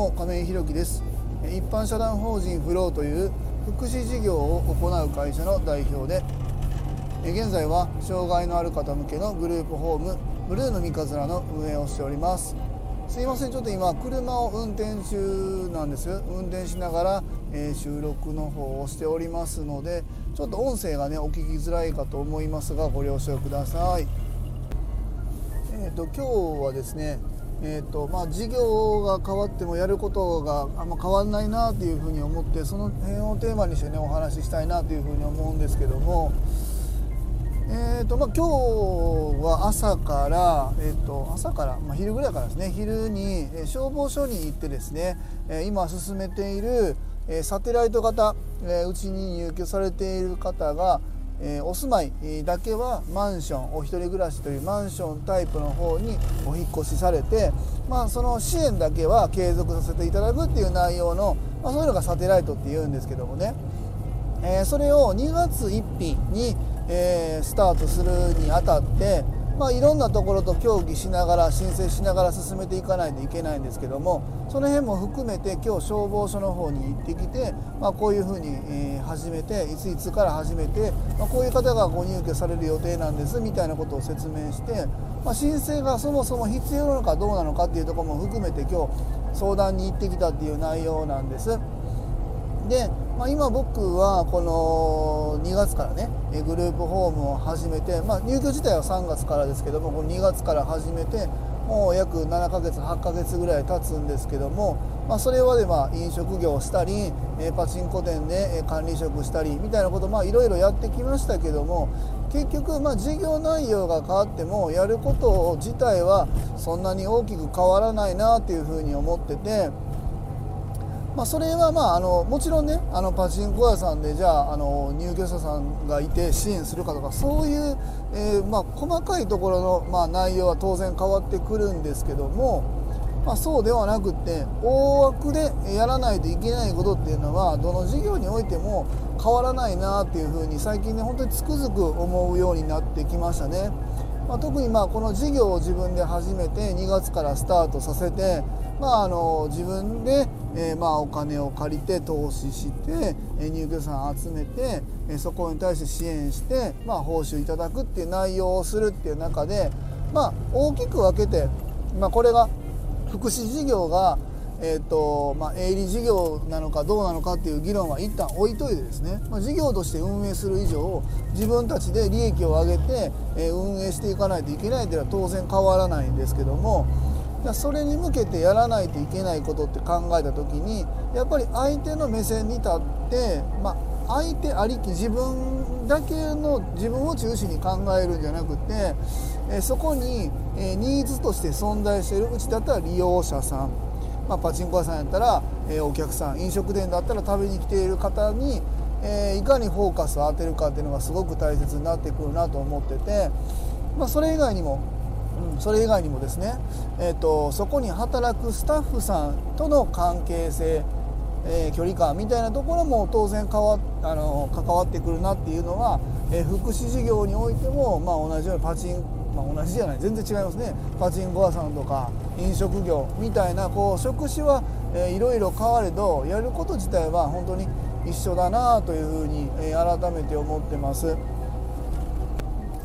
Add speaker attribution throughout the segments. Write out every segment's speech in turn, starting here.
Speaker 1: も亀井弘樹です。一般社団法人フローという福祉事業を行う会社の代表で現在は障害のある方向けのグループホームブルーの三日面の運営をしております。すいませんちょっと今車を運転中なんです。運転しながら、え収録の方をしておりますのでちょっと音声がねお聞きづらいかと思いますがご了承ください。えっ、ー、と今日はですねえーとまあ、事業が変わってもやることがあんま変わんないなというふうに思ってその辺をテーマにしてねお話ししたいなというふうに思うんですけども、えーとまあ、今日は朝から、えーと、朝から、まあ、昼ぐらいからですね。昼に消防署に行ってですね今進めているサテライト型うちに入居されている方がえー、お住まいだけはマンションお一人暮らしというマンションタイプの方にお引越しされて、まあ、その支援だけは継続させていただくっていう内容の、まあ、そういうのがサテライトっていうんですけどもね、えー、それを2月1日に、えー、スタートするにあたってまあ、いろんなところと協議しながら申請しながら進めていかないといけないんですけどもその辺も含めて今日消防署の方に行ってきて、まあ、こういうふうに、始めていついつから始めて、まあ、こういう方がご入居される予定なんですみたいなことを説明して、まあ、申請がそもそも必要なのかどうなのかっていうところも含めて今日相談に行ってきたっていう内容なんです。でまあ、今僕はこの2月からねグループホームを始めて、まあ、入居自体は3月からですけどもこの2月から始めてもう約7ヶ月8ヶ月ぐらい経つんですけども、まあ、それまでまあ飲食業をしたりパチンコ店で管理職したりみたいなこといろいろやってきましたけども結局まあ事業内容が変わってもやること自体はそんなに大きく変わらないなっていうふうに思ってて。まあ、それはまああのもちろんねあのパチンコ屋さんでじゃああの入居者さんがいて支援するかとかそういう、えー、まあ、細かいところの、まあ、内容は当然変わってくるんですけども、まあ、そうではなくて大枠でやらないといけないことっていうのはどの事業においても変わらないなっていうふうに最近ね本当につくづく思うようになってきましたね。まあ、特にまあこの事業を自分で始めて2月からスタートさせて、まあ、あの自分でえ、まあお金を借りて投資して、え入居者さん集めて、えそこに対して支援して、まあ、報酬いただくっていう内容をするっていう中で、まあ、大きく分けて、まあ、これが福祉事業が、えーとまあ、営利事業なのかどうなのかっていう議論は一旦置いといてですね、まあ、事業として運営する以上自分たちで利益を上げて、え運営していかないといけないというのは当然変わらないんですけどもそれに向けてやらないといけないことって考えた時にやっぱり相手の目線に立って、まあ、相手ありき自分だけの自分を中心に考えるんじゃなくて、えそこに、えニーズとして存在しているうちだったら利用者さん、まあ、パチンコ屋さんやったら、えお客さん飲食店だったら食べに来ている方に、えいかにフォーカスを当てるかっていうのがすごく大切になってくるなと思ってて、まあ、それ以外にもうん、それ以外にもですね、えーと、そこに働くスタッフさんとの関係性、えー、距離感みたいなところも当然変わあの関わってくるなっていうのは、えー、福祉事業においても、まあ、同じようにパチンまあ、同じじゃない全然違いますねパチンコ屋さんとか飲食業みたいなこう職種は、えー、いろいろ変われどやること自体は本当に一緒だなというふうに、えー、改めて思ってます。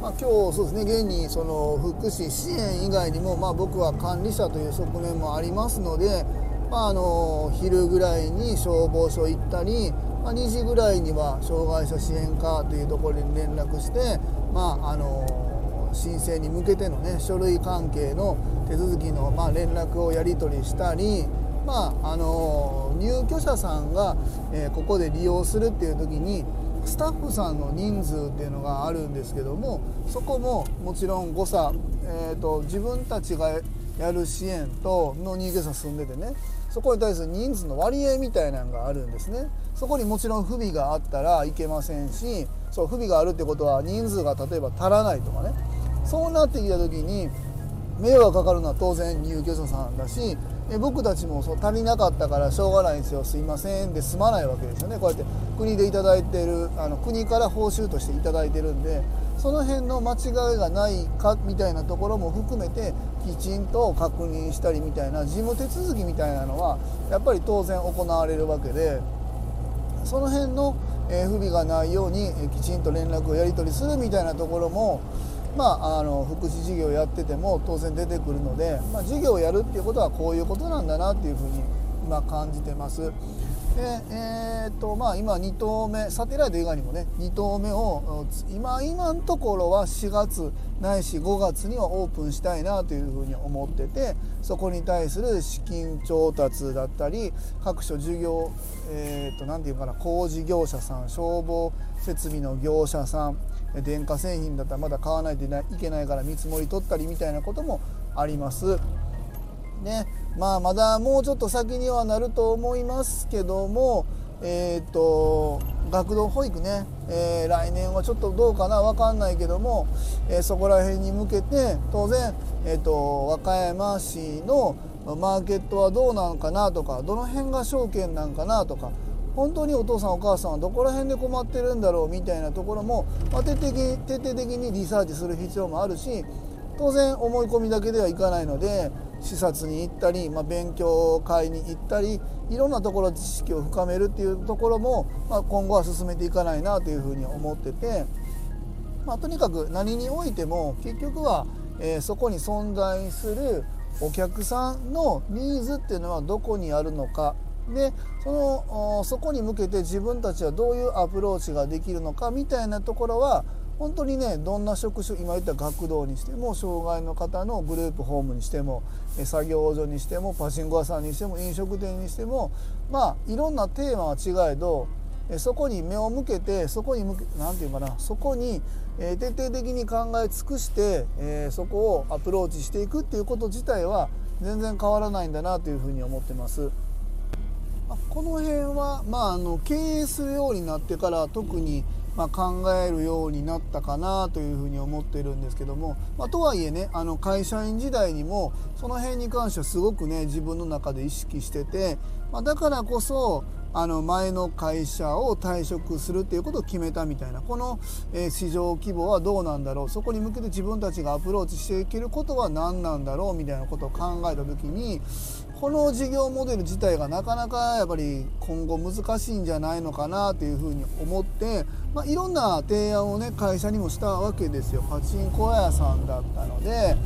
Speaker 1: まあ、今日そうですね現にその福祉支援以外にも、まあ、僕は管理者という側面もありますので、まあ、あの昼ぐらいに消防署行ったり、まあ、2時ぐらいには障害者支援課というところに連絡して、まあ、あの申請に向けての、ね、書類関係の手続きの、ま、連絡をやり取りしたり、まあ、あの入居者さんが、え、ここで利用するっていう時にスタッフさんの人数っていうのがあるんですけどもそこももちろん誤差、えーと、自分たちがやる支援との入居者住んでてねそこに対する人数の割合みたいなのがあるんですね。そこにもちろん不備があったらいけませんしそう不備があるってことは人数が例えば足らないとかね。そうなってきた時に迷惑かかるのは当然入居者さんだし僕たちもそう足りなかったからしょうがないんですよすいませんで済まないわけですよね。こうやって国で頂いてるあの国から報酬として頂いてるんでその辺の間違いがないかみたいなところも含めてきちんと確認したりみたいな事務手続きみたいなのはやっぱり当然行われるわけでその辺の不備がないようにきちんと連絡をやり取りするみたいなところもまあ、あの福祉事業やってても当然出てくるので、まあ、事業をやるっていうことはこういうことなんだなっていうふうに今感じてます。でえーとまあ、今2投目サテライト以外にもね2投目を今今のところは4月ないし5月にはオープンしたいなというふうに思っててそこに対する資金調達だったり各種事業えーと、て言うかな工事業者さん消防設備の業者さん電化製品だったらまだ買わないといけないから見積もり取ったりみたいなこともあります。ねまあ、まだもうちょっと先にはなると思いますけども、えーと、学童保育ね、えー、来年はちょっとどうかな分かんないけども、えー、そこら辺に向けて当然、えーと、和歌山市のマーケットはどうなのかなとかどの辺が証券なんかなとか本当にお父さんお母さんはどこら辺で困ってるんだろうみたいなところも、まあ、徹底的徹底的にリサーチする必要もあるし当然思い込みだけではいかないので視察に行ったり、まあ、勉強会に行ったりいろんなところ知識を深めるっていうところも、まあ、今後は進めていかないなというふうに思ってて、まあ、とにかく何においても結局は、えー、そこに存在するお客さんのニーズっていうのはどこにあるのか。でそのそこに向けて自分たちはどういうアプローチができるのかみたいなところは本当にねどんな職種今言った学童にしても障害の方のグループホームにしても作業所にしてもパチンコ屋さんにしても飲食店にしてもまあいろんなテーマは違えどそこに目を向けてそこに何て言うかなそこに徹底的に考え尽くして、そこをアプローチしていくっていうこと自体は全然変わらないんだなというふうに思ってます。この辺は、まあ、あの経営するようになってから特にまあ、考えるようになったかなというふうに思ってるんですけども、まあ、とはいえねあの会社員時代にもその辺に関してはすごくね自分の中で意識してて、まあ、だからこそあの前の会社を退職するっていうことを決めたみたいなこの、え市場規模はどうなんだろうそこに向けて自分たちがアプローチしていけることは何なんだろうみたいなことを考えた時にこの事業モデル自体がなかなかやっぱり今後難しいんじゃないのかなというふうに思って、まあ、いろんな提案をね会社にもしたわけですよパチンコ屋さんだったので。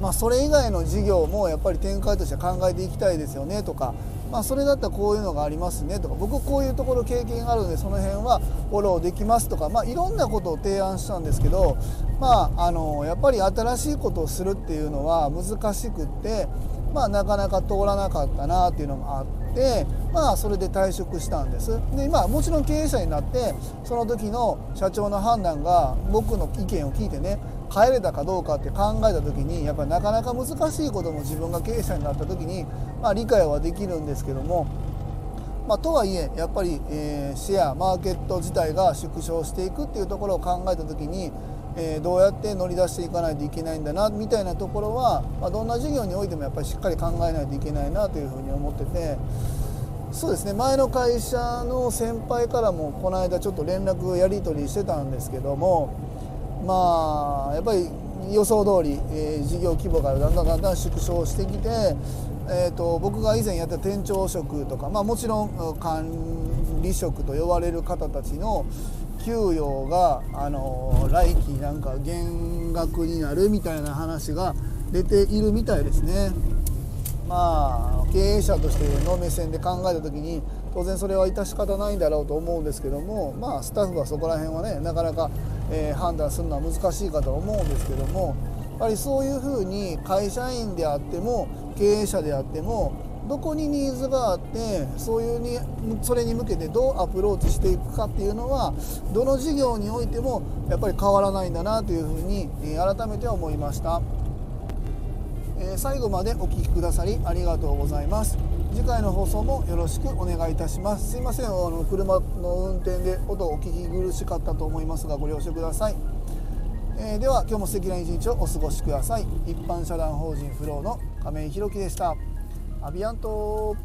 Speaker 1: まあ、それ以外の事業もやっぱり展開として考えていきたいですよねとか、まあ、それだったらこういうのがありますねとか僕こういうところ経験があるのでその辺はフォローできますとか、まあ、いろんなことを提案したんですけど、まあ、あのやっぱり新しいことをするっていうのは難しくってまあ、なかなか通らなかったなっていうのもあって、まあ、それで退職したんです。で今もちろん経営者になってその時の社長の判断が僕の意見を聞いてね帰れたかどうかって考えた時にやっぱりなかなか難しいことも自分が経営者になった時に、まあ、理解はできるんですけども、まあ、とはいえやっぱり、えー、シェアマーケット自体が縮小していくっていうところを考えた時にえ、どうやって乗り出していかないといけないんだなみたいなところは、ま、どんな事業においてもやっぱりしっかり考えないといけないなというふうに思っててそうですね前の会社の先輩からもこの間ちょっと連絡やり取りしてたんですけどもまあやっぱり予想通り、えー、事業規模がだんだんだんだん縮小してきて、えーと、僕が以前やった店長職とか、まあ、もちろん管理職と呼ばれる方たちの給与があの来期なんか減額になるみたいな話が出ているみたいですね。まあ経営者としての目線で考えた時に当然それは致し方ないんだろうと思うんですけどもまあスタッフはそこら辺はねなかなか、えー、判断するのは難しいかと思うんですけどもやっぱりそういうふうに会社員であっても経営者であってもどこにニーズがあってそういうにそれに向けてどうアプローチしていくかっていうのはどの事業においてもやっぱり変わらないんだなというふうに改めて思いました、え最後までお聴きくださりありがとうございます。次回の放送もよろしくお願いいたします。すいません。あの車の運転で音をお聞き苦しかったと思いますがご了承ください。えー、では今日も素敵な一日をお過ごしください。一般社団法人フローの亀井宏樹でした。アビアント